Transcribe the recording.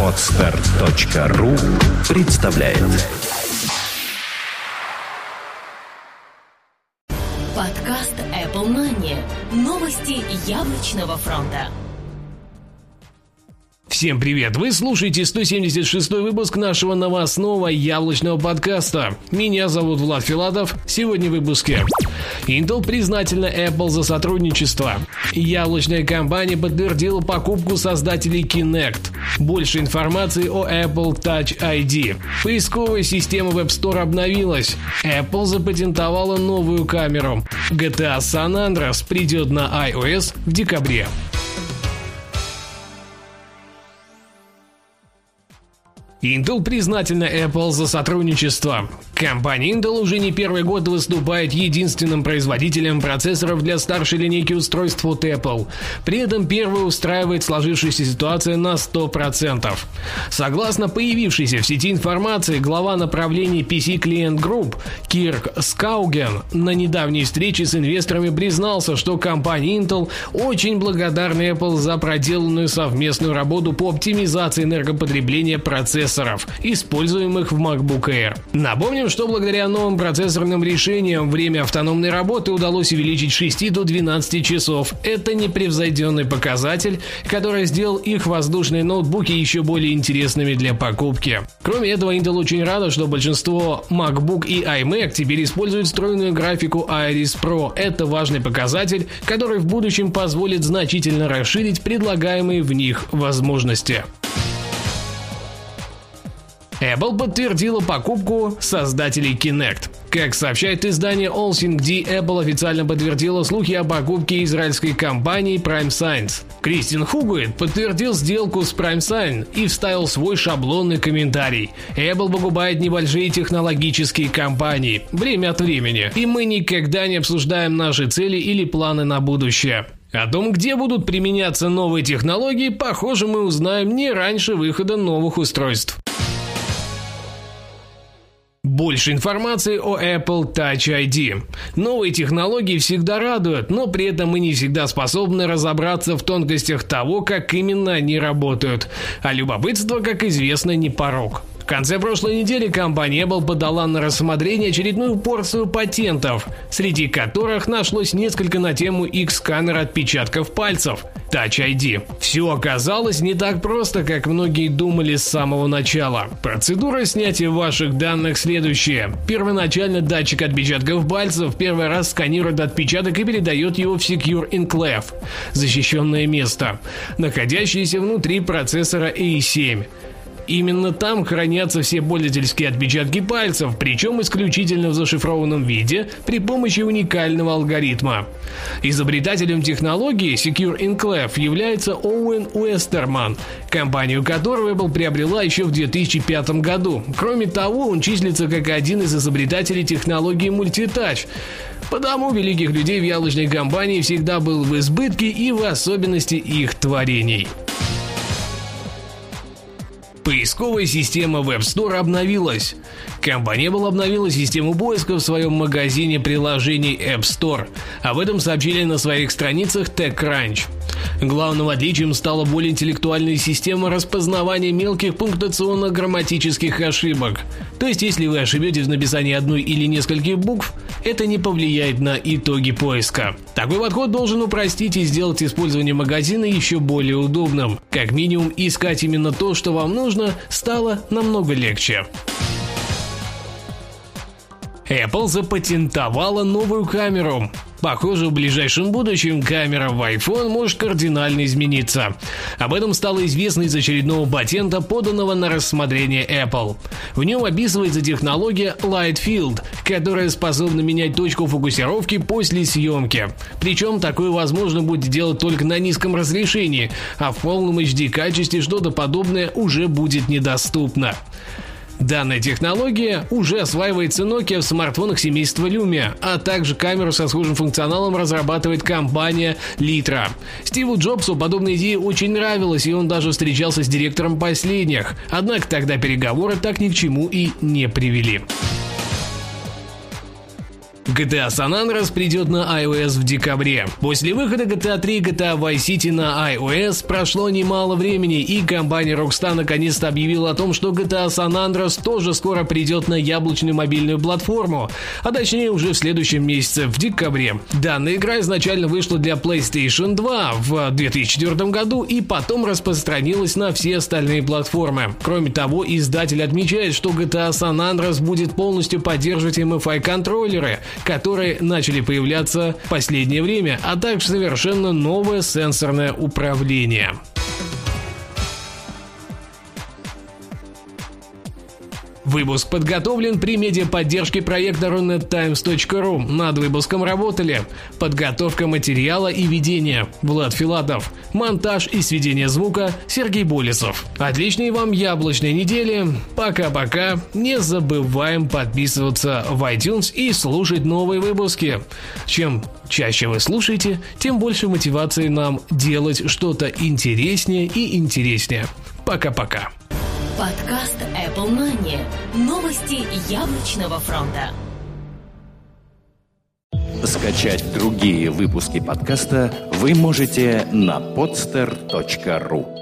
Отстар.ру представляет Подкаст Apple Money. Новости яблочного фронта. Всем привет! Вы слушаете 176 выпуск нашего новостного яблочного подкаста. Меня зовут Влад Филатов. Сегодня в выпуске. Intel признательна Apple за сотрудничество. Яблочная компания подтвердила покупку создателей Kinect. Больше информации о Apple Touch ID. Поисковая система Web Store обновилась. Apple запатентовала новую камеру. GTA San Andreas придет на iOS в декабре. Intel признательна Apple за сотрудничество. Компания Intel уже не первый год выступает единственным производителем процессоров для старшей линейки устройств от Apple. При этом первый устраивает сложившуюся ситуацию на 100%. Согласно появившейся в сети информации, глава направления PC Client Group Кирк Скауген на недавней встрече с инвесторами признался, что компания Intel очень благодарна Apple за проделанную совместную работу по оптимизации энергопотребления процессоров процессоров, используемых в MacBook Air. Напомним, что благодаря новым процессорным решениям время автономной работы удалось увеличить с 6 до 12 часов. Это непревзойденный показатель, который сделал их воздушные ноутбуки еще более интересными для покупки. Кроме этого, Intel очень рада, что большинство MacBook и iMac теперь используют встроенную графику Iris Pro. Это важный показатель, который в будущем позволит значительно расширить предлагаемые в них возможности. Apple подтвердила покупку создателей Kinect. Как сообщает издание AllThingD, Apple официально подтвердила слухи о покупке израильской компании Prime Science. Кристин Хугуит подтвердил сделку с Prime Science и вставил свой шаблонный комментарий. Apple покупает небольшие технологические компании время от времени, и мы никогда не обсуждаем наши цели или планы на будущее. О том, где будут применяться новые технологии, похоже, мы узнаем не раньше выхода новых устройств. Больше информации о Apple Touch ID. Новые технологии всегда радуют, но при этом мы не всегда способны разобраться в тонкостях того, как именно они работают. А любопытство, как известно, не порог. В конце прошлой недели компания Apple подала на рассмотрение очередную порцию патентов, среди которых нашлось несколько на тему X-камер отпечатков пальцев – Touch ID. Все оказалось не так просто, как многие думали с самого начала. Процедура снятия ваших данных следующая. Первоначально датчик отпечатков пальцев первый раз сканирует отпечаток и передает его в Secure Enclave – защищенное место, находящееся внутри процессора A7. Именно там хранятся все пользовательские отпечатки пальцев, причем исключительно в зашифрованном виде при помощи уникального алгоритма. Изобретателем технологии Secure Enclave является Оуэн Уэстерман, компанию которого Apple приобрела еще в 2005 году. Кроме того, он числится как один из изобретателей технологии Multitouch, Потому великих людей в яблочной компании всегда был в избытке и в особенности их творений. Поисковая система Web Store обновилась. Компания Apple обновила систему поиска в своем магазине приложений App Store. Об этом сообщили на своих страницах TechCrunch. Главным отличием стала более интеллектуальная система распознавания мелких пунктуационно-грамматических ошибок. То есть, если вы ошибетесь в написании одной или нескольких букв, это не повлияет на итоги поиска. Такой подход должен упростить и сделать использование магазина еще более удобным. Как минимум, искать именно то, что вам нужно, стало намного легче. Apple запатентовала новую камеру. Похоже, в ближайшем будущем камера в iPhone может кардинально измениться. Об этом стало известно из очередного патента, поданного на рассмотрение Apple. В нем описывается технология Light Field, которая способна менять точку фокусировки после съемки. Причем такое возможно будет делать только на низком разрешении, а в полном HD качестве что-то подобное уже будет недоступно. Данная технология уже осваивается Nokia в смартфонах семейства Lumia, а также камеру со схожим функционалом разрабатывает компания Litra. Стиву Джобсу подобная идея очень нравилась, и он даже встречался с директором последних. Однако тогда переговоры так ни к чему и не привели. GTA San Andreas придет на iOS в декабре. После выхода GTA 3 и GTA Vice City на iOS прошло немало времени, и компания Rockstar наконец-то объявила о том, что GTA San Andreas тоже скоро придет на яблочную мобильную платформу, а точнее уже в следующем месяце, в декабре. Данная игра изначально вышла для PlayStation 2 в 2004 году и потом распространилась на все остальные платформы. Кроме того, издатель отмечает, что GTA San Andreas будет полностью поддерживать MFI контроллеры, которые начали появляться в последнее время, а также совершенно новое сенсорное управление. Выпуск подготовлен при медиаподдержке проекта runettimes.ru. Над выпуском работали подготовка материала и ведение Влад Филатов, монтаж и сведение звука Сергей Болесов. Отличной вам яблочной недели. Пока-пока. Не забываем подписываться в iTunes и слушать новые выпуски. Чем чаще вы слушаете, тем больше мотивации нам делать что-то интереснее и интереснее. Пока-пока. Подкаст Apple Money. Новости яблочного фронта. Скачать другие выпуски подкаста вы можете на podster.ru